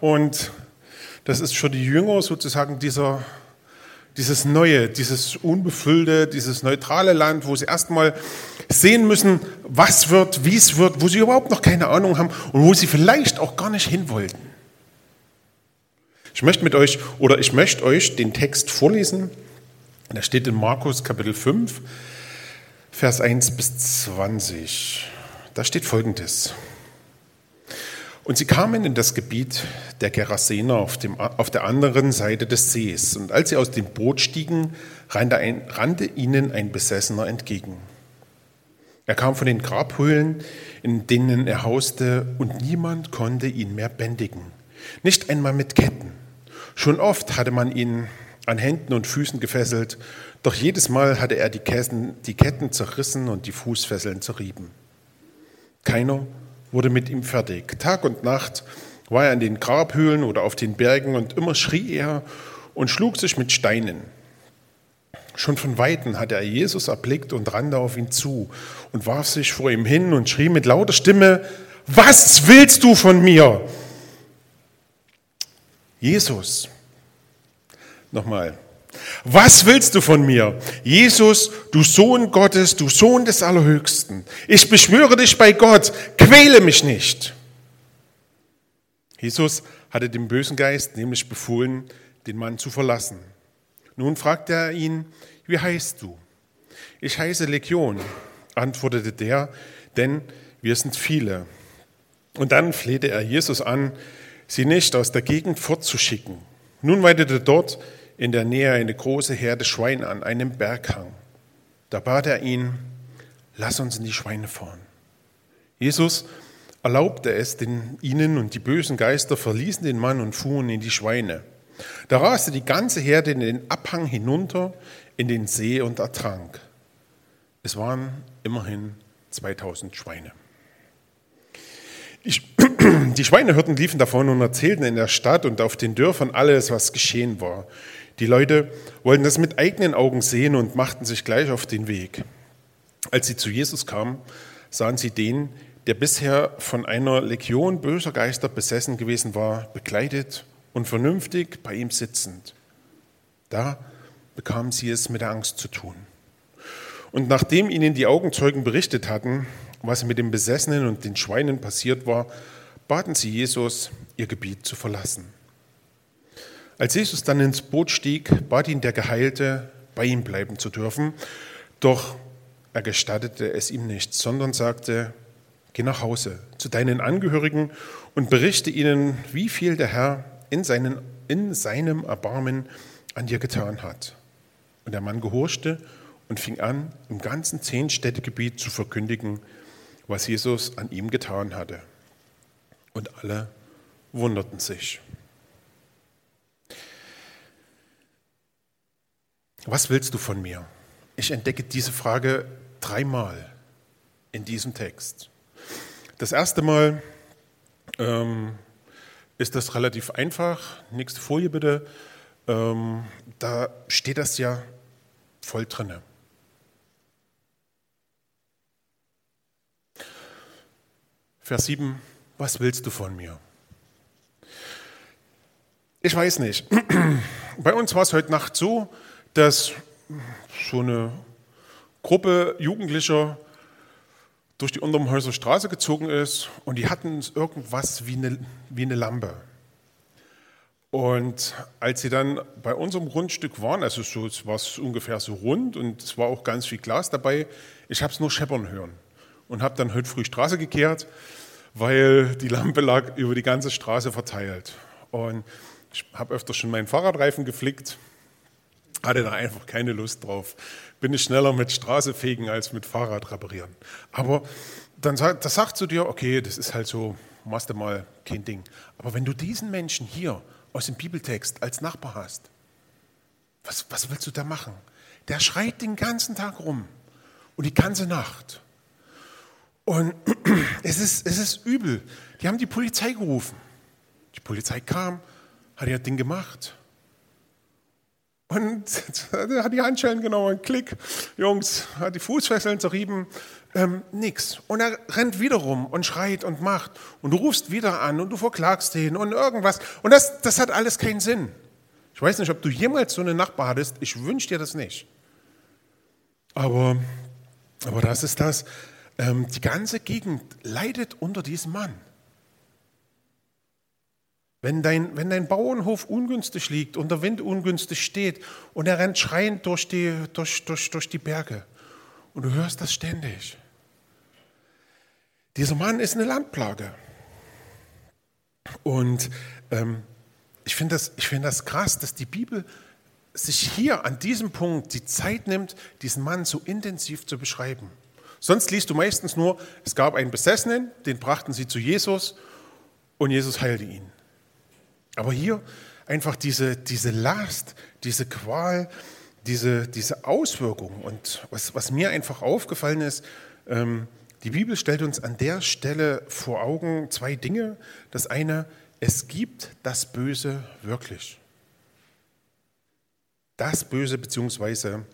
und das ist für die Jünger sozusagen dieser, dieses Neue, dieses Unbefüllte, dieses neutrale Land, wo sie erstmal sehen müssen, was wird, wie es wird, wo sie überhaupt noch keine Ahnung haben und wo sie vielleicht auch gar nicht hin wollten. Ich möchte mit euch oder ich möchte euch den Text vorlesen. Der steht in Markus Kapitel 5, Vers 1 bis 20. Da steht folgendes. Und sie kamen in das Gebiet der Gerasener auf, dem, auf der anderen Seite des Sees. Und als sie aus dem Boot stiegen, rannte, ein, rannte ihnen ein Besessener entgegen. Er kam von den Grabhöhlen, in denen er hauste, und niemand konnte ihn mehr bändigen. Nicht einmal mit Ketten. Schon oft hatte man ihn an Händen und Füßen gefesselt, doch jedes Mal hatte er die, Ketten, die Ketten zerrissen und die Fußfesseln zerrieben. Keiner wurde mit ihm fertig. Tag und Nacht war er in den Grabhöhlen oder auf den Bergen und immer schrie er und schlug sich mit Steinen. Schon von Weitem hatte er Jesus erblickt und rannte auf ihn zu und warf sich vor ihm hin und schrie mit lauter Stimme, was willst du von mir? Jesus. Nochmal. Was willst du von mir? Jesus, du Sohn Gottes, du Sohn des Allerhöchsten. Ich beschwöre dich bei Gott, quäle mich nicht. Jesus hatte dem bösen Geist nämlich befohlen, den Mann zu verlassen. Nun fragte er ihn, wie heißt du? Ich heiße Legion, antwortete der, denn wir sind viele. Und dann flehte er Jesus an, sie nicht aus der Gegend fortzuschicken. Nun weidete dort in der Nähe eine große Herde Schweine an einem Berghang. Da bat er ihn, lass uns in die Schweine fahren. Jesus erlaubte es den, ihnen und die bösen Geister verließen den Mann und fuhren in die Schweine. Da raste die ganze Herde in den Abhang hinunter in den See und ertrank. Es waren immerhin 2000 Schweine. Die Schweinehirten liefen davon und erzählten in der Stadt und auf den Dörfern alles, was geschehen war. Die Leute wollten das mit eigenen Augen sehen und machten sich gleich auf den Weg. Als sie zu Jesus kamen, sahen sie den, der bisher von einer Legion böser Geister besessen gewesen war, bekleidet und vernünftig bei ihm sitzend. Da bekamen sie es mit der Angst zu tun. Und nachdem ihnen die Augenzeugen berichtet hatten, was mit den Besessenen und den Schweinen passiert war, baten sie Jesus, ihr Gebiet zu verlassen. Als Jesus dann ins Boot stieg, bat ihn der Geheilte, bei ihm bleiben zu dürfen. Doch er gestattete es ihm nicht, sondern sagte, geh nach Hause zu deinen Angehörigen und berichte ihnen, wie viel der Herr in, seinen, in seinem Erbarmen an dir getan hat. Und der Mann gehorchte und fing an, im ganzen Zehnstädtegebiet zu verkündigen, was Jesus an ihm getan hatte. Und alle wunderten sich. Was willst du von mir? Ich entdecke diese Frage dreimal in diesem Text. Das erste Mal ähm, ist das relativ einfach. Nächste Folie bitte. Ähm, da steht das ja voll drinne. Vers 7, was willst du von mir? Ich weiß nicht. Bei uns war es heute Nacht so, dass so eine Gruppe Jugendlicher durch die Untermhäuser Straße gezogen ist und die hatten irgendwas wie eine, wie eine Lampe. Und als sie dann bei unserem Grundstück waren, also so, es war ungefähr so rund und es war auch ganz viel Glas dabei, ich habe es nur scheppern hören und habe dann heute früh Straße gekehrt, weil die Lampe lag über die ganze Straße verteilt. Und ich habe öfter schon meinen Fahrradreifen geflickt hatte da einfach keine Lust drauf. Bin ich schneller mit Straße fegen als mit Fahrrad reparieren. Aber dann sagt, das sagt zu dir, okay, das ist halt so, machst du mal kein Ding. Aber wenn du diesen Menschen hier aus dem Bibeltext als Nachbar hast, was, was willst du da machen? Der schreit den ganzen Tag rum und die ganze Nacht. Und es ist, es ist übel. Die haben die Polizei gerufen. Die Polizei kam, hat ihr Ding gemacht. Und er hat die Handschellen genommen, Klick, Jungs, hat die Fußfesseln zerrieben, ähm, nix. Und er rennt wieder rum und schreit und macht. Und du rufst wieder an und du verklagst ihn und irgendwas. Und das, das hat alles keinen Sinn. Ich weiß nicht, ob du jemals so einen Nachbar hattest. Ich wünsche dir das nicht. Aber, aber das ist das. Ähm, die ganze Gegend leidet unter diesem Mann. Wenn dein, wenn dein Bauernhof ungünstig liegt und der Wind ungünstig steht und er rennt schreiend durch die, durch, durch, durch die Berge und du hörst das ständig. Dieser Mann ist eine Landplage. Und ähm, ich finde das, find das krass, dass die Bibel sich hier an diesem Punkt die Zeit nimmt, diesen Mann so intensiv zu beschreiben. Sonst liest du meistens nur, es gab einen Besessenen, den brachten sie zu Jesus und Jesus heilte ihn. Aber hier einfach diese, diese Last, diese Qual, diese, diese Auswirkung. Und was, was mir einfach aufgefallen ist, ähm, die Bibel stellt uns an der Stelle vor Augen zwei Dinge. Das eine, es gibt das Böse wirklich. Das Böse beziehungsweise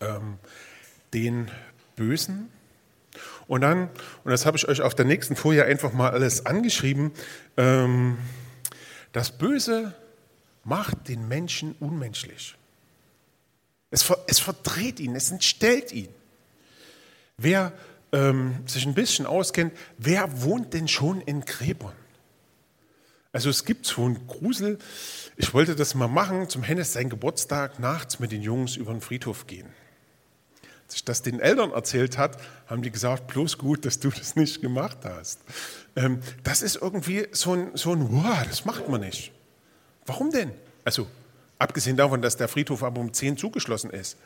ähm, den Bösen. Und dann, und das habe ich euch auf der nächsten Folie einfach mal alles angeschrieben, ähm, das Böse macht den Menschen unmenschlich. Es, es verdreht ihn, es entstellt ihn. Wer ähm, sich ein bisschen auskennt, wer wohnt denn schon in Gräbern? Also es gibt so einen Grusel, ich wollte das mal machen, zum Hennes sein Geburtstag nachts mit den Jungs über den Friedhof gehen. Als ich das den Eltern erzählt hat, haben die gesagt, bloß gut, dass du das nicht gemacht hast. Ähm, das ist irgendwie so ein, so ein, wow, das macht man nicht. Warum denn? Also, abgesehen davon, dass der Friedhof aber um 10 zugeschlossen ist.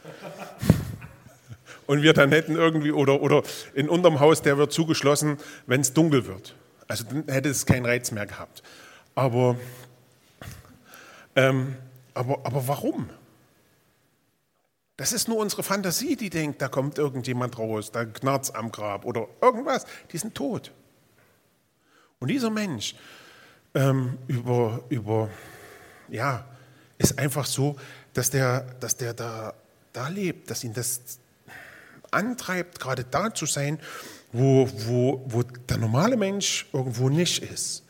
Und wir dann hätten irgendwie, oder, oder in unserem Haus, der wird zugeschlossen, wenn es dunkel wird. Also dann hätte es keinen Reiz mehr gehabt. Aber, ähm, aber, aber warum? Das ist nur unsere Fantasie, die denkt, da kommt irgendjemand raus, da knarrt am Grab oder irgendwas. Die sind tot. Und dieser Mensch ähm, über, über, ja, ist einfach so, dass der, dass der da, da lebt, dass ihn das antreibt, gerade da zu sein, wo, wo, wo der normale Mensch irgendwo nicht ist.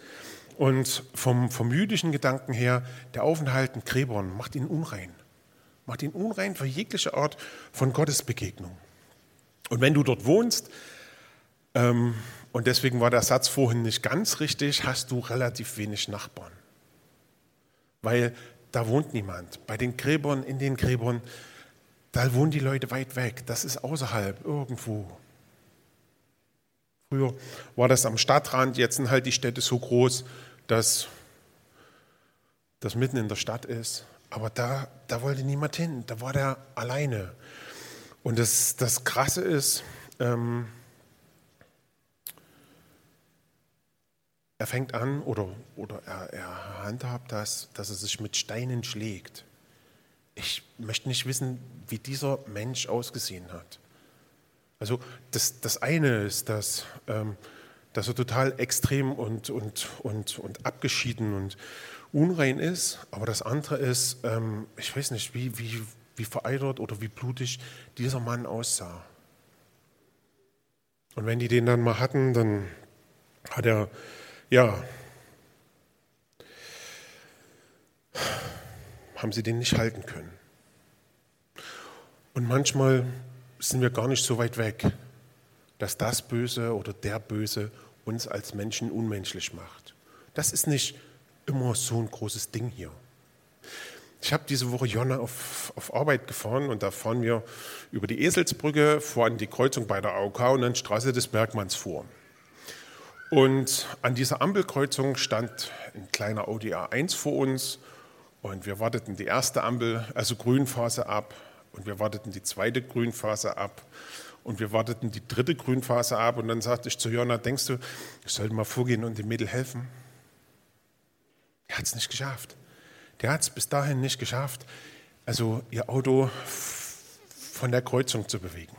Und vom, vom jüdischen Gedanken her, der Aufenthalt in Gräbern macht ihn unrein macht ihn unrein für jegliche Art von Gottesbegegnung. Und wenn du dort wohnst, ähm, und deswegen war der Satz vorhin nicht ganz richtig, hast du relativ wenig Nachbarn. Weil da wohnt niemand. Bei den Gräbern, in den Gräbern, da wohnen die Leute weit weg. Das ist außerhalb, irgendwo. Früher war das am Stadtrand, jetzt sind halt die Städte so groß, dass das mitten in der Stadt ist. Aber da, da wollte niemand hin, da war der alleine. Und das, das Krasse ist, ähm, er fängt an oder, oder er, er handhabt das, dass er sich mit Steinen schlägt. Ich möchte nicht wissen, wie dieser Mensch ausgesehen hat. Also das, das eine ist, dass, ähm, dass er total extrem und, und, und, und abgeschieden und, unrein ist, aber das andere ist, ähm, ich weiß nicht, wie, wie, wie vereitert oder wie blutig dieser Mann aussah. Und wenn die den dann mal hatten, dann hat er, ja, haben sie den nicht halten können. Und manchmal sind wir gar nicht so weit weg, dass das Böse oder der Böse uns als Menschen unmenschlich macht. Das ist nicht immer so ein großes Ding hier. Ich habe diese Woche Jonna auf, auf Arbeit gefahren und da fahren wir über die Eselsbrücke an die Kreuzung bei der AOK und dann Straße des Bergmanns vor. Und an dieser Ampelkreuzung stand ein kleiner Audi A1 vor uns und wir warteten die erste Ampel, also Grünphase ab und wir warteten die zweite Grünphase ab und wir warteten die dritte Grünphase ab und dann sagte ich zu Jonna, denkst du, ich sollte mal vorgehen und dem Mädel helfen? Er hat es nicht geschafft. Der hat es bis dahin nicht geschafft, also ihr Auto von der Kreuzung zu bewegen.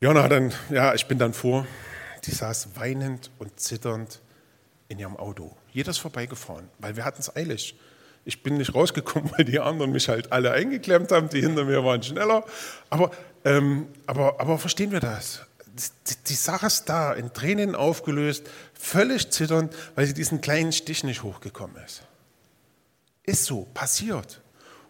Jona dann, ja, ich bin dann vor, die saß weinend und zitternd in ihrem Auto. Jeder ist vorbeigefahren, weil wir hatten es eilig. Ich bin nicht rausgekommen, weil die anderen mich halt alle eingeklemmt haben. Die hinter mir waren schneller. Aber, ähm, aber, aber verstehen wir das? Die, die saß da, in Tränen aufgelöst, völlig zitternd, weil sie diesen kleinen Stich nicht hochgekommen ist. Ist so, passiert.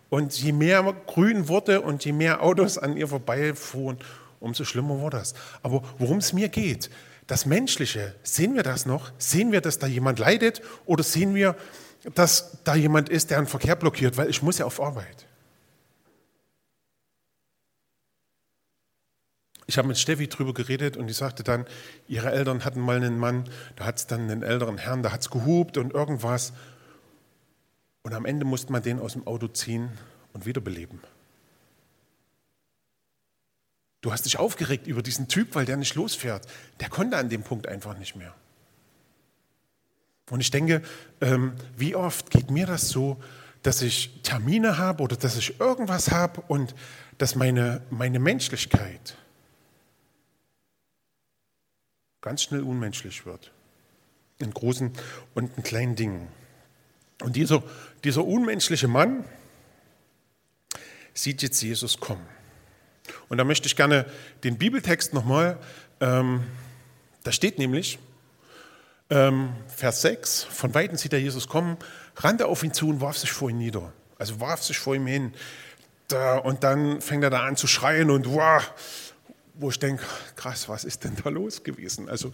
Und je mehr grün wurde und je mehr Autos an ihr vorbeifuhren, umso schlimmer wurde das. Aber worum es mir geht, das Menschliche, sehen wir das noch? Sehen wir, dass da jemand leidet oder sehen wir, dass da jemand ist, der einen Verkehr blockiert, weil ich muss ja auf Arbeit. Ich habe mit Steffi drüber geredet und die sagte dann, ihre Eltern hatten mal einen Mann, da hat es dann einen älteren Herrn, da hat es gehupt und irgendwas. Und am Ende musste man den aus dem Auto ziehen und wiederbeleben. Du hast dich aufgeregt über diesen Typ, weil der nicht losfährt. Der konnte an dem Punkt einfach nicht mehr. Und ich denke, ähm, wie oft geht mir das so, dass ich Termine habe oder dass ich irgendwas habe und dass meine, meine Menschlichkeit ganz schnell unmenschlich wird. In großen und in kleinen Dingen. Und dieser, dieser unmenschliche Mann sieht jetzt Jesus kommen. Und da möchte ich gerne den Bibeltext nochmal, ähm, da steht nämlich, ähm, Vers 6, von Weitem sieht er Jesus kommen, rannte auf ihn zu und warf sich vor ihn nieder. Also warf sich vor ihm hin. Da, und dann fängt er da an zu schreien und wow, wo ich denke, krass, was ist denn da los gewesen? Also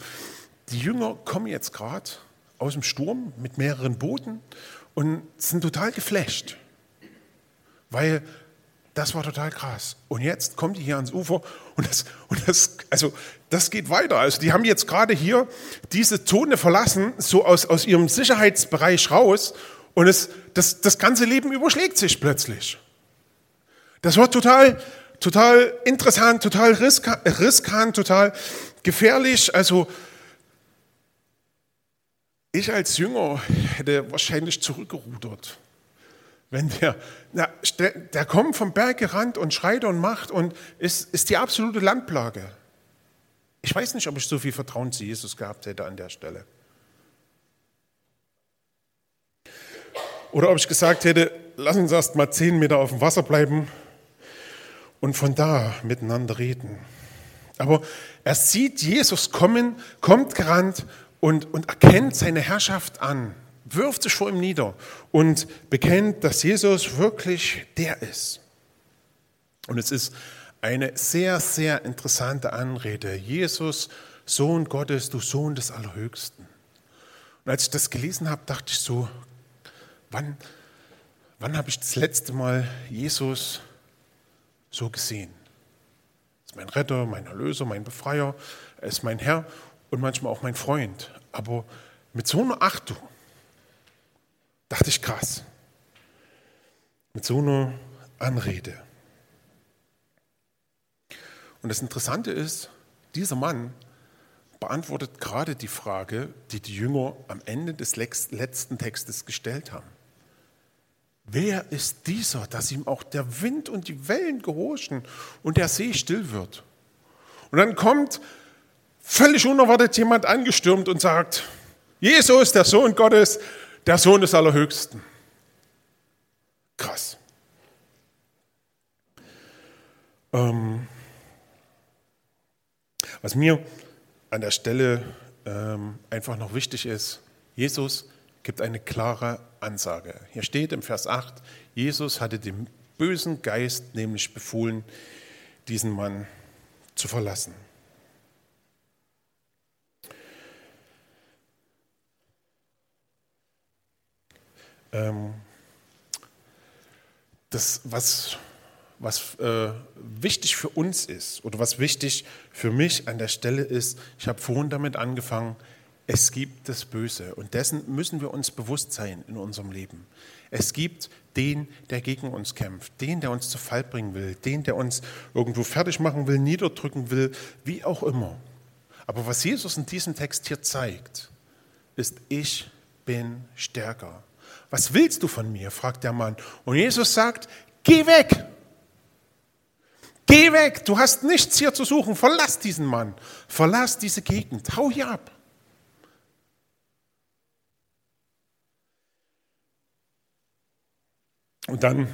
die Jünger kommen jetzt gerade aus dem Sturm mit mehreren Booten und sind total geflasht, weil das war total krass. Und jetzt kommt die hier ans Ufer und das, und das, also das geht weiter. Also die haben jetzt gerade hier diese Zone verlassen, so aus, aus ihrem Sicherheitsbereich raus und es, das, das ganze Leben überschlägt sich plötzlich. Das war total, total interessant, total riskant, total gefährlich. Also ich als Jünger hätte wahrscheinlich zurückgerudert. Wenn der, na, der kommt vom Berg gerannt und schreit und macht und ist, ist die absolute Landplage. Ich weiß nicht, ob ich so viel Vertrauen zu Jesus gehabt hätte an der Stelle. Oder ob ich gesagt hätte, lass uns erst mal zehn Meter auf dem Wasser bleiben und von da miteinander reden. Aber er sieht Jesus kommen, kommt gerannt und, und erkennt seine Herrschaft an wirft sich vor ihm nieder und bekennt, dass Jesus wirklich der ist. Und es ist eine sehr, sehr interessante Anrede. Jesus, Sohn Gottes, du Sohn des Allerhöchsten. Und als ich das gelesen habe, dachte ich so, wann, wann habe ich das letzte Mal Jesus so gesehen? Er ist mein Retter, mein Erlöser, mein Befreier, er ist mein Herr und manchmal auch mein Freund. Aber mit so einer Achtung, Dachte ich krass. Mit so einer Anrede. Und das Interessante ist, dieser Mann beantwortet gerade die Frage, die die Jünger am Ende des letzten Textes gestellt haben. Wer ist dieser, dass ihm auch der Wind und die Wellen gehorchen und der See still wird? Und dann kommt völlig unerwartet jemand angestürmt und sagt, Jesus, der Sohn Gottes, der Sohn des Allerhöchsten. Krass. Ähm, was mir an der Stelle ähm, einfach noch wichtig ist, Jesus gibt eine klare Ansage. Hier steht im Vers 8, Jesus hatte dem bösen Geist nämlich befohlen, diesen Mann zu verlassen. Ähm, das, was, was äh, wichtig für uns ist oder was wichtig für mich an der Stelle ist, ich habe vorhin damit angefangen, es gibt das Böse und dessen müssen wir uns bewusst sein in unserem Leben. Es gibt den, der gegen uns kämpft, den, der uns zu Fall bringen will, den, der uns irgendwo fertig machen will, niederdrücken will, wie auch immer. Aber was Jesus in diesem Text hier zeigt, ist, ich bin stärker. Was willst du von mir? fragt der Mann. Und Jesus sagt, geh weg. Geh weg, du hast nichts hier zu suchen. Verlass diesen Mann. Verlass diese Gegend. Hau hier ab. Und dann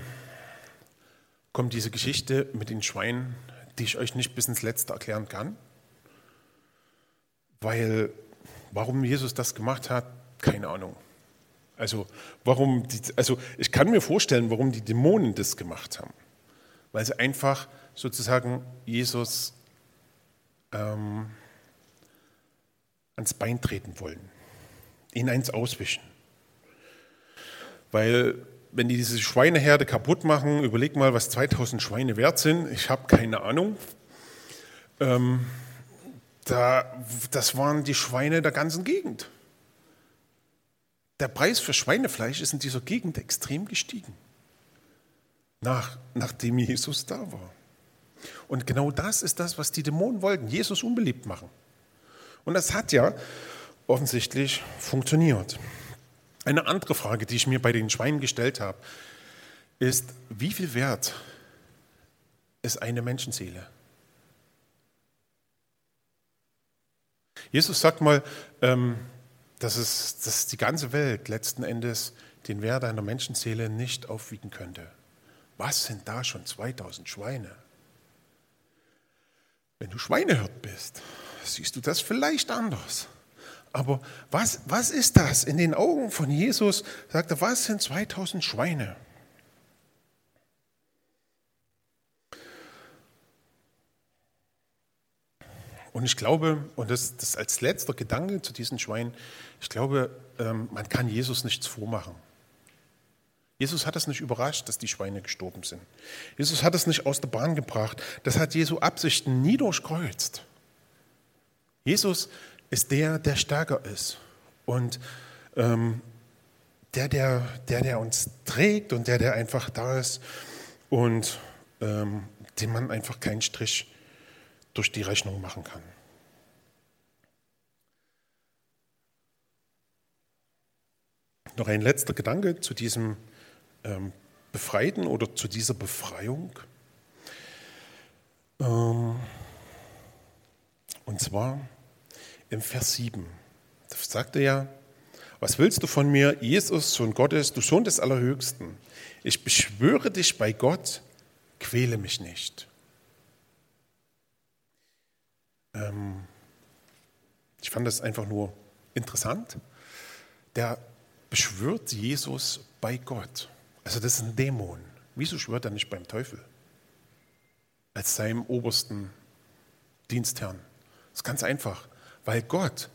kommt diese Geschichte mit den Schweinen, die ich euch nicht bis ins Letzte erklären kann. Weil, warum Jesus das gemacht hat, keine Ahnung. Also, warum die, also ich kann mir vorstellen, warum die Dämonen das gemacht haben. Weil sie einfach sozusagen Jesus ähm, ans Bein treten wollen, ihn eins auswischen. Weil wenn die diese Schweineherde kaputt machen, überleg mal, was 2000 Schweine wert sind. Ich habe keine Ahnung. Ähm, da, das waren die Schweine der ganzen Gegend. Der Preis für Schweinefleisch ist in dieser Gegend extrem gestiegen, nach, nachdem Jesus da war. Und genau das ist das, was die Dämonen wollten, Jesus unbeliebt machen. Und das hat ja offensichtlich funktioniert. Eine andere Frage, die ich mir bei den Schweinen gestellt habe, ist, wie viel wert ist eine Menschenseele? Jesus sagt mal, ähm, dass, es, dass die ganze Welt letzten Endes den Wert einer Menschenseele nicht aufwiegen könnte. Was sind da schon 2000 Schweine? Wenn du Schweinehirt bist, siehst du das vielleicht anders. Aber was, was ist das in den Augen von Jesus? Sagt er, was sind 2000 Schweine? Und ich glaube, und das, das als letzter Gedanke zu diesen Schweinen, ich glaube, ähm, man kann Jesus nichts vormachen. Jesus hat es nicht überrascht, dass die Schweine gestorben sind. Jesus hat es nicht aus der Bahn gebracht. Das hat Jesu Absichten nie durchkreuzt. Jesus ist der, der stärker ist. Und ähm, der, der, der, der uns trägt und der, der einfach da ist und ähm, dem man einfach keinen Strich durch die Rechnung machen kann. Noch ein letzter Gedanke zu diesem ähm, Befreiten oder zu dieser Befreiung. Ähm, und zwar im Vers 7. Da sagt er ja, was willst du von mir, Jesus, Sohn Gottes, du Sohn des Allerhöchsten? Ich beschwöre dich bei Gott, quäle mich nicht. Ähm, ich fand das einfach nur interessant. Der beschwört Jesus bei Gott. Also das ist ein Dämon. Wieso schwört er nicht beim Teufel? Als seinem obersten Dienstherrn. Das ist ganz einfach weil Gott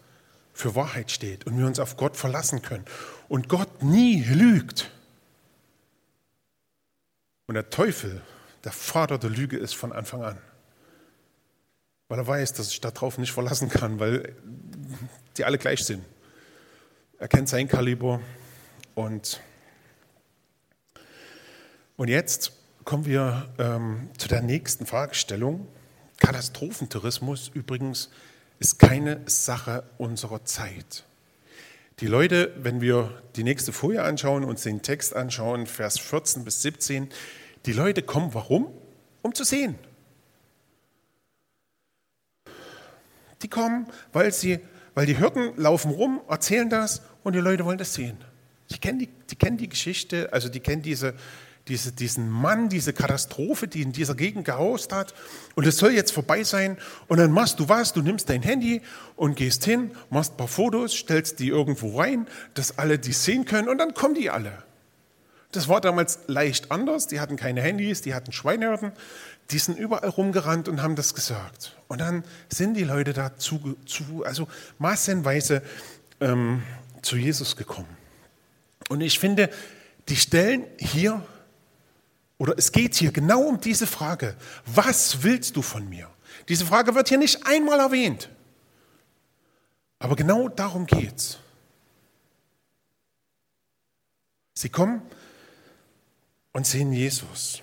für Wahrheit steht und wir uns auf Gott verlassen können und Gott nie lügt. Und der Teufel, der Vater der Lüge ist von Anfang an, weil er weiß, dass ich darauf nicht verlassen kann, weil die alle gleich sind. Er kennt sein Kaliber und, und jetzt kommen wir ähm, zu der nächsten Fragestellung. Katastrophentourismus übrigens ist keine Sache unserer Zeit. Die Leute, wenn wir die nächste Folie anschauen, uns den Text anschauen, Vers 14 bis 17, die Leute kommen, warum? Um zu sehen. Die kommen, weil, sie, weil die Hirten laufen rum, erzählen das und die Leute wollen das sehen. Die kennen die, die kennen die Geschichte, also die kennen diese, diese, diesen Mann, diese Katastrophe, die in dieser Gegend gehaust hat. Und es soll jetzt vorbei sein. Und dann machst du was, du nimmst dein Handy und gehst hin, machst ein paar Fotos, stellst die irgendwo rein, dass alle die sehen können und dann kommen die alle. Das war damals leicht anders. Die hatten keine Handys, die hatten Schweinehörden. Die sind überall rumgerannt und haben das gesagt. Und dann sind die Leute da zu, zu also massenweise ähm, zu Jesus gekommen. Und ich finde, die stellen hier oder es geht hier genau um diese Frage. Was willst du von mir? Diese Frage wird hier nicht einmal erwähnt. Aber genau darum geht's. Sie kommen und sehen Jesus.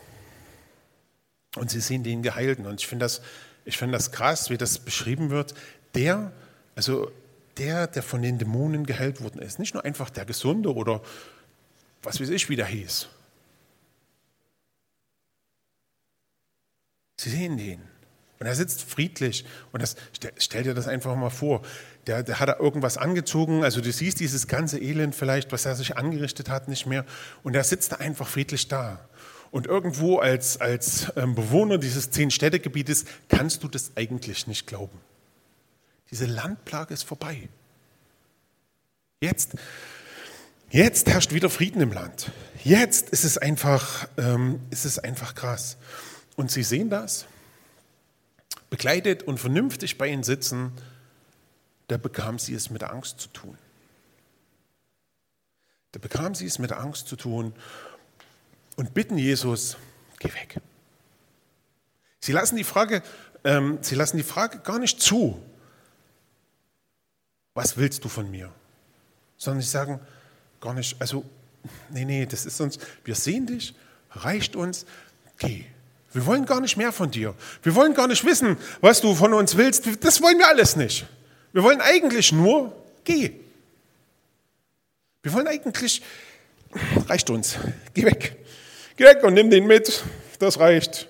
Und sie sehen den Geheilten. Und ich finde das, ich finde das krass, wie das beschrieben wird. Der, also der, der von den Dämonen geheilt worden ist. Nicht nur einfach der Gesunde oder was weiß ich, wie der hieß. Sie sehen den. Und er sitzt friedlich. Und das, stell, dir das einfach mal vor. Der, der hat da irgendwas angezogen. Also du siehst dieses ganze Elend vielleicht, was er sich angerichtet hat, nicht mehr. Und er sitzt da einfach friedlich da. Und irgendwo als, als ähm, Bewohner dieses Zehn-Städte-Gebietes kannst du das eigentlich nicht glauben. Diese Landplage ist vorbei. Jetzt, jetzt herrscht wieder Frieden im Land. Jetzt ist es einfach, ähm, ist es einfach krass. Und sie sehen das, begleitet und vernünftig bei ihnen sitzen, da bekam sie es mit Angst zu tun. Da bekam sie es mit Angst zu tun und bitten Jesus, geh weg. Sie lassen die Frage, ähm, sie lassen die Frage gar nicht zu, was willst du von mir? Sondern sie sagen gar nicht, also, nee, nee, das ist uns, wir sehen dich, reicht uns, geh. Wir wollen gar nicht mehr von dir. Wir wollen gar nicht wissen, was du von uns willst. Das wollen wir alles nicht. Wir wollen eigentlich nur, geh. Wir wollen eigentlich, reicht uns, geh weg. Geh weg und nimm den mit, das reicht.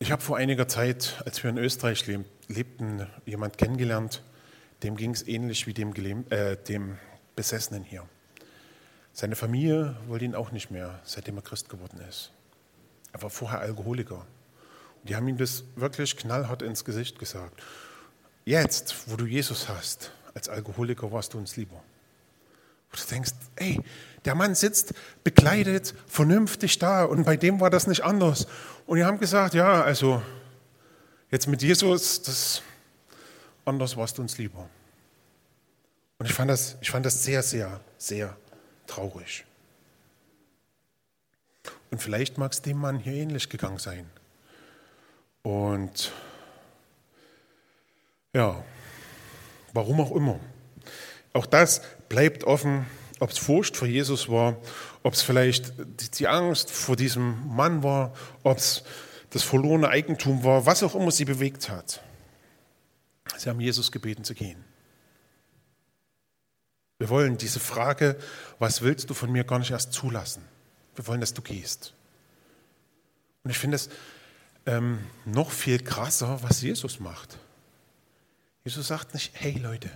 Ich habe vor einiger Zeit, als wir in Österreich lebten, jemand kennengelernt, dem ging es ähnlich wie dem, äh, dem Besessenen hier. Seine Familie wollte ihn auch nicht mehr, seitdem er Christ geworden ist. Er war vorher Alkoholiker. Und die haben ihm das wirklich knallhart ins Gesicht gesagt. Jetzt, wo du Jesus hast, als Alkoholiker warst du uns lieber. Wo du denkst, ey, der Mann sitzt bekleidet, vernünftig da und bei dem war das nicht anders. Und die haben gesagt, ja, also jetzt mit Jesus, das anders warst du uns lieber. Und ich fand das, ich fand das sehr, sehr, sehr traurig. Und vielleicht mag es dem Mann hier ähnlich gegangen sein. Und ja, warum auch immer. Auch das bleibt offen, ob es Furcht vor Jesus war, ob es vielleicht die Angst vor diesem Mann war, ob es das verlorene Eigentum war, was auch immer sie bewegt hat. Sie haben Jesus gebeten zu gehen. Wir wollen diese Frage, was willst du von mir, gar nicht erst zulassen. Wir wollen, dass du gehst. Und ich finde es ähm, noch viel krasser, was Jesus macht. Jesus sagt nicht, hey Leute,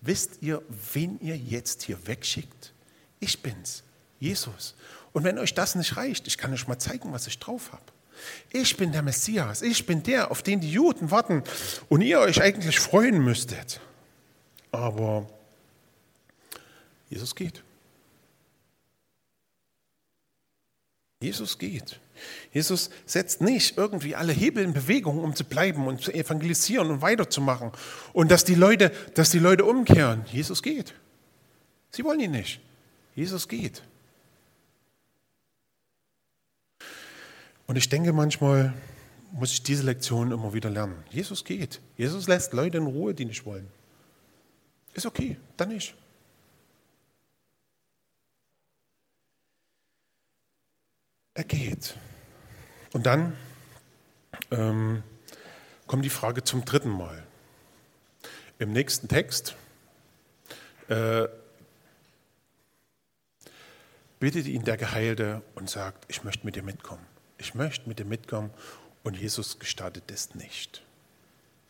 wisst ihr, wen ihr jetzt hier wegschickt? Ich bin's, Jesus. Und wenn euch das nicht reicht, ich kann euch mal zeigen, was ich drauf habe. Ich bin der Messias, ich bin der, auf den die Juden warten und ihr euch eigentlich freuen müsstet. Aber Jesus geht. Jesus geht. Jesus setzt nicht irgendwie alle Hebel in Bewegung, um zu bleiben und zu evangelisieren und weiterzumachen und dass die Leute, dass die Leute umkehren. Jesus geht. Sie wollen ihn nicht. Jesus geht. Und ich denke manchmal, muss ich diese Lektion immer wieder lernen. Jesus geht. Jesus lässt Leute in Ruhe, die nicht wollen. Ist okay, dann nicht. Er geht. Und dann ähm, kommt die Frage zum dritten Mal. Im nächsten Text äh, bittet ihn der Geheilte und sagt, ich möchte mit dir mitkommen. Ich möchte mit dir mitkommen und Jesus gestattet es nicht.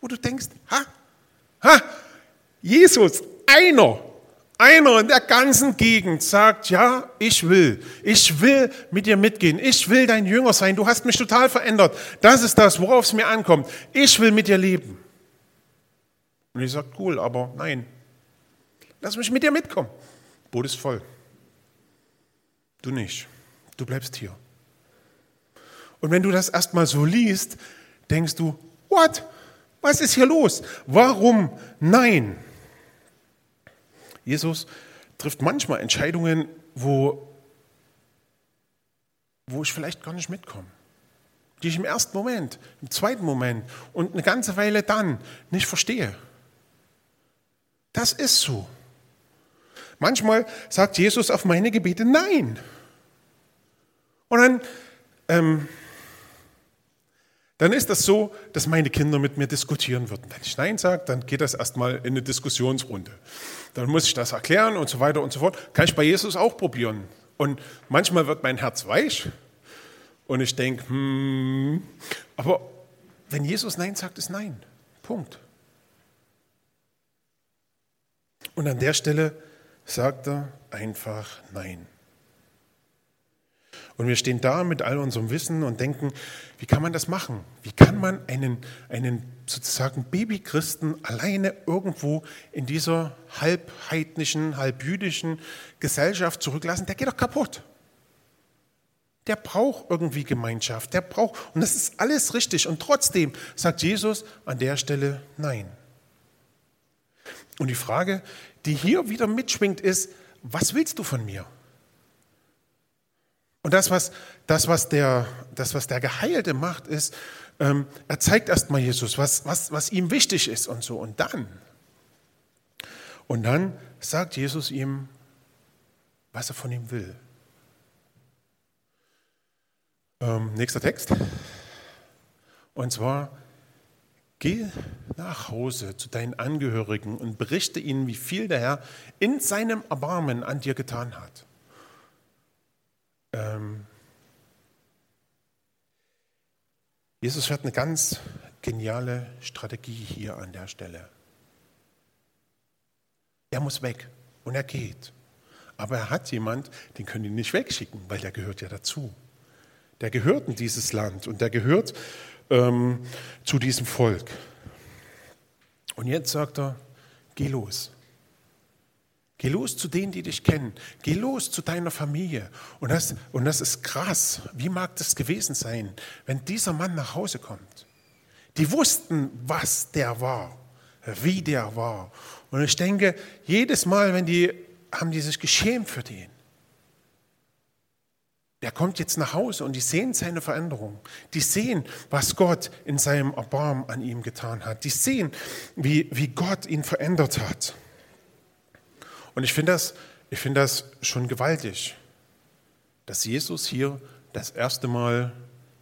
Wo du denkst, ha, ha, Jesus, einer, einer in der ganzen Gegend sagt, ja, ich will, ich will mit dir mitgehen, ich will dein Jünger sein, du hast mich total verändert, das ist das, worauf es mir ankommt, ich will mit dir leben. Und ich sage, cool, aber nein, lass mich mit dir mitkommen. Boot ist voll. Du nicht, du bleibst hier. Und wenn du das erstmal so liest, denkst du, what? Was ist hier los? Warum nein? Jesus trifft manchmal Entscheidungen, wo, wo ich vielleicht gar nicht mitkomme. Die ich im ersten Moment, im zweiten Moment und eine ganze Weile dann nicht verstehe. Das ist so. Manchmal sagt Jesus auf meine Gebete Nein. Und dann ähm, dann ist das so, dass meine Kinder mit mir diskutieren würden. Wenn ich Nein sage, dann geht das erstmal in eine Diskussionsrunde. Dann muss ich das erklären und so weiter und so fort. Kann ich bei Jesus auch probieren. Und manchmal wird mein Herz weich und ich denke, hm, aber wenn Jesus Nein sagt, ist Nein. Punkt. Und an der Stelle sagt er einfach Nein. Und wir stehen da mit all unserem Wissen und denken, wie kann man das machen? Wie kann man einen, einen sozusagen Babychristen alleine irgendwo in dieser halbheidnischen, halbjüdischen Gesellschaft zurücklassen? Der geht doch kaputt. Der braucht irgendwie Gemeinschaft, der braucht, und das ist alles richtig. Und trotzdem sagt Jesus an der Stelle Nein. Und die Frage, die hier wieder mitschwingt, ist, was willst du von mir? Und das, was, das, was, der, das, was der Geheilte macht, ist, ähm, er zeigt erstmal Jesus, was, was, was ihm wichtig ist und so. Und dann, und dann sagt Jesus ihm, was er von ihm will. Ähm, nächster Text. Und zwar, geh nach Hause zu deinen Angehörigen und berichte ihnen, wie viel der Herr in seinem Erbarmen an dir getan hat. Ähm, Jesus hat eine ganz geniale Strategie hier an der Stelle. Er muss weg und er geht. Aber er hat jemand, den können ihn nicht wegschicken, weil der gehört ja dazu. Der gehört in dieses Land und der gehört ähm, zu diesem Volk. Und jetzt sagt er, geh los. Geh los zu denen, die dich kennen. Geh los zu deiner Familie. Und das, und das ist krass. Wie mag das gewesen sein, wenn dieser Mann nach Hause kommt? Die wussten, was der war, wie der war. Und ich denke, jedes Mal, wenn die, haben die sich geschämt für den. Der kommt jetzt nach Hause und die sehen seine Veränderung. Die sehen, was Gott in seinem Erbarmen an ihm getan hat. Die sehen, wie, wie Gott ihn verändert hat. Und ich finde das, find das schon gewaltig, dass Jesus hier das erste Mal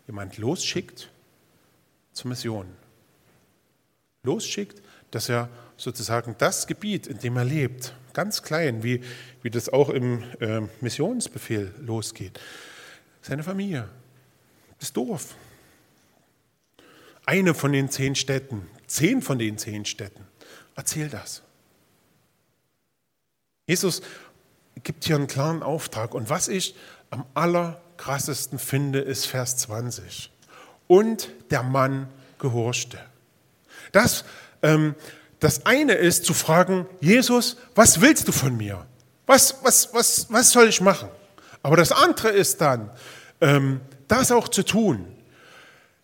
jemand losschickt zur Mission. Losschickt, dass er sozusagen das Gebiet, in dem er lebt, ganz klein, wie, wie das auch im äh, Missionsbefehl losgeht, seine Familie, das Dorf, eine von den zehn Städten, zehn von den zehn Städten, erzähl das. Jesus gibt hier einen klaren Auftrag. Und was ich am allerkrassesten finde, ist Vers 20. Und der Mann gehorchte. Das, ähm, das eine ist zu fragen, Jesus, was willst du von mir? Was, was, was, was soll ich machen? Aber das andere ist dann, ähm, das auch zu tun.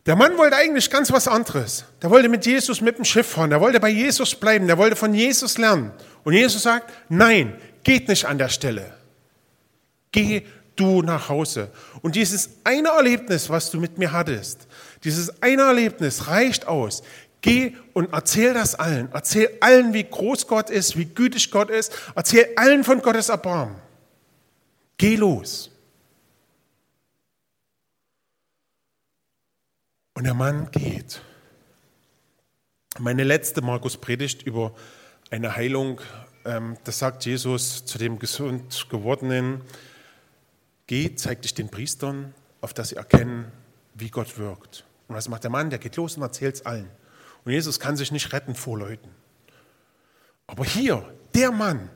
Der Mann wollte eigentlich ganz was anderes. Der wollte mit Jesus mit dem Schiff fahren. Der wollte bei Jesus bleiben. Der wollte von Jesus lernen. Und Jesus sagt, nein, geht nicht an der Stelle. Geh du nach Hause. Und dieses eine Erlebnis, was du mit mir hattest, dieses eine Erlebnis reicht aus. Geh und erzähl das allen. Erzähl allen, wie groß Gott ist, wie gütig Gott ist. Erzähl allen von Gottes Erbarmen. Geh los. Und der Mann geht. Meine letzte Markus-Predigt über eine Heilung ähm, das sagt Jesus zu dem gesund gewordenen, geh, zeig dich den Priestern, auf dass sie erkennen, wie Gott wirkt. Und was macht der Mann? Der geht los und erzählt es allen. Und Jesus kann sich nicht retten vor Leuten. Aber hier, der Mann,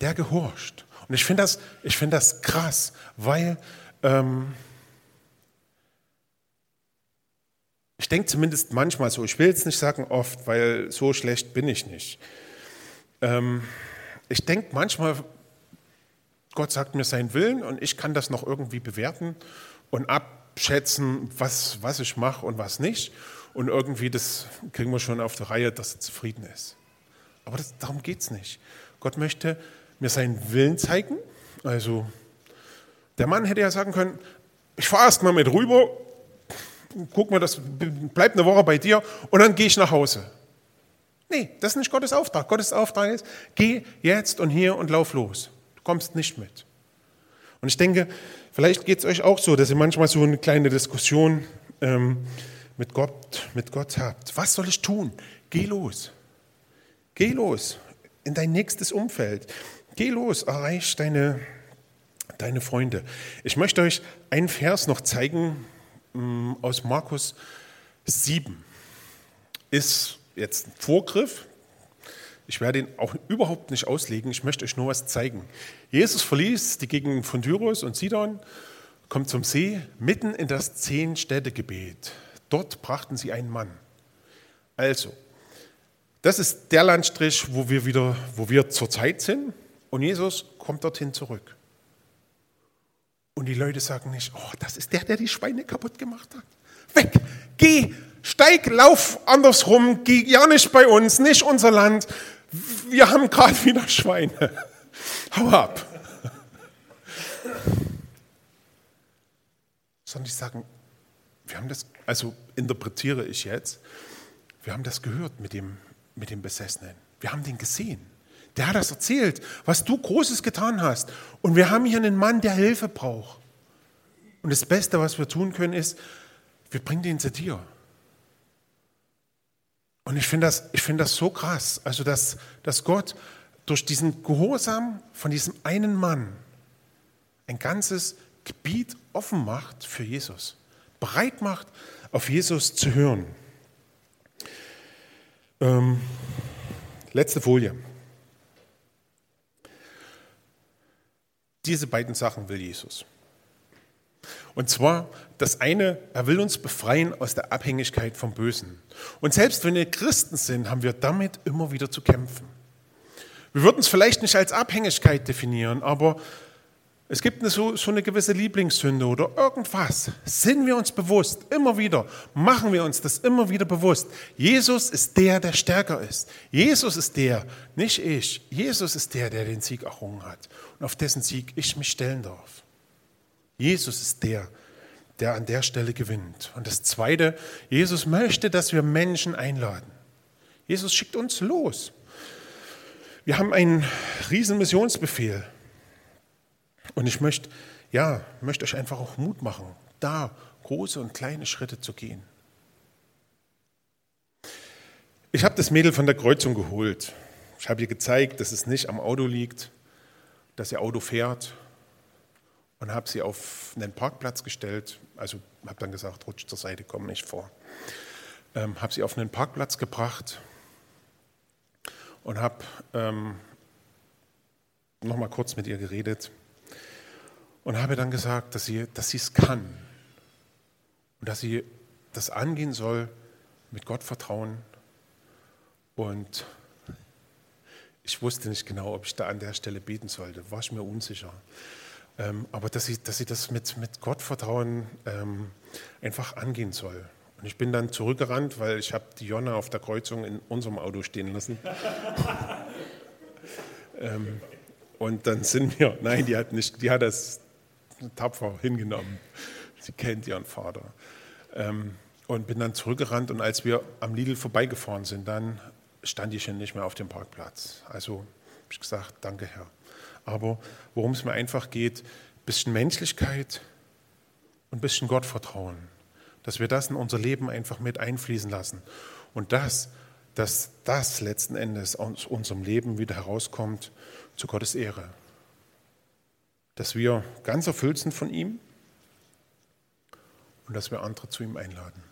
der gehorcht. Und ich finde das, find das krass, weil ähm, ich denke zumindest manchmal so, ich will es nicht sagen oft, weil so schlecht bin ich nicht. Ähm, ich denke manchmal, Gott sagt mir seinen Willen und ich kann das noch irgendwie bewerten und abschätzen, was, was ich mache und was nicht. Und irgendwie, das kriegen wir schon auf der Reihe, dass er zufrieden ist. Aber das, darum geht es nicht. Gott möchte mir seinen Willen zeigen. Also, der Mann hätte ja sagen können, ich fahre erst mal mit rüber, guck mal, das bleibt eine Woche bei dir und dann gehe ich nach Hause. Nee, das ist nicht Gottes Auftrag. Gottes Auftrag ist, geh jetzt und hier und lauf los. Du kommst nicht mit. Und ich denke, vielleicht geht es euch auch so, dass ihr manchmal so eine kleine Diskussion ähm, mit, Gott, mit Gott habt. Was soll ich tun? Geh los. Geh los in dein nächstes Umfeld. Geh los, erreich deine, deine Freunde. Ich möchte euch einen Vers noch zeigen aus Markus 7. Ist jetzt ein Vorgriff. Ich werde ihn auch überhaupt nicht auslegen. Ich möchte euch nur was zeigen. Jesus verließ die Gegend von Tyros und Sidon, kommt zum See, mitten in das Zehn-Städte-Gebet. Dort brachten sie einen Mann. Also, das ist der Landstrich, wo wir wieder, wo wir zurzeit sind. Und Jesus kommt dorthin zurück. Und die Leute sagen nicht, oh, das ist der, der die Schweine kaputt gemacht hat. Weg, geh, steig, lauf andersrum, geh ja nicht bei uns, nicht unser Land. Wir haben gerade wieder Schweine. Hau ab. Sondern die sagen, wir haben das, also interpretiere ich jetzt, wir haben das gehört mit dem, mit dem Besessenen. Wir haben den gesehen. Der hat das erzählt, was du Großes getan hast. Und wir haben hier einen Mann, der Hilfe braucht. Und das Beste, was wir tun können, ist, wir bringen den zu dir. Und ich finde das, find das so krass, also dass, dass Gott durch diesen Gehorsam von diesem einen Mann ein ganzes Gebiet offen macht für Jesus, bereit macht, auf Jesus zu hören. Ähm, letzte Folie. Diese beiden Sachen will Jesus. Und zwar das eine, er will uns befreien aus der Abhängigkeit vom Bösen. Und selbst wenn wir Christen sind, haben wir damit immer wieder zu kämpfen. Wir würden es vielleicht nicht als Abhängigkeit definieren, aber es gibt eine, so, so eine gewisse Lieblingssünde oder irgendwas. Sind wir uns bewusst, immer wieder, machen wir uns das immer wieder bewusst. Jesus ist der, der stärker ist. Jesus ist der, nicht ich. Jesus ist der, der den Sieg errungen hat und auf dessen Sieg ich mich stellen darf. Jesus ist der, der an der Stelle gewinnt. Und das Zweite, Jesus möchte, dass wir Menschen einladen. Jesus schickt uns los. Wir haben einen riesen Missionsbefehl. Und ich möchte, ja, möchte euch einfach auch Mut machen, da große und kleine Schritte zu gehen. Ich habe das Mädel von der Kreuzung geholt. Ich habe ihr gezeigt, dass es nicht am Auto liegt, dass ihr Auto fährt und habe sie auf einen Parkplatz gestellt. Also habe dann gesagt, rutsch zur Seite, komm nicht vor. Ähm, habe sie auf einen Parkplatz gebracht und habe ähm, noch mal kurz mit ihr geredet und habe dann gesagt, dass sie dass es kann und dass sie das angehen soll mit Gott vertrauen. Und ich wusste nicht genau, ob ich da an der Stelle beten sollte, war ich mir unsicher. Ähm, aber dass sie, dass das mit, mit Gottvertrauen ähm, einfach angehen soll. Und ich bin dann zurückgerannt, weil ich habe die Jonna auf der Kreuzung in unserem Auto stehen lassen. ähm, und dann sind wir, nein, die hat, nicht, die hat das tapfer hingenommen. Sie kennt ihren Vater. Ähm, und bin dann zurückgerannt und als wir am Lidl vorbeigefahren sind, dann stand ich nicht mehr auf dem Parkplatz. Also habe ich gesagt, danke Herr. Aber worum es mir einfach geht, ein bisschen Menschlichkeit und ein bisschen Gottvertrauen. Dass wir das in unser Leben einfach mit einfließen lassen. Und das, dass das letzten Endes aus unserem Leben wieder herauskommt zu Gottes Ehre. Dass wir ganz erfüllt sind von ihm und dass wir andere zu ihm einladen.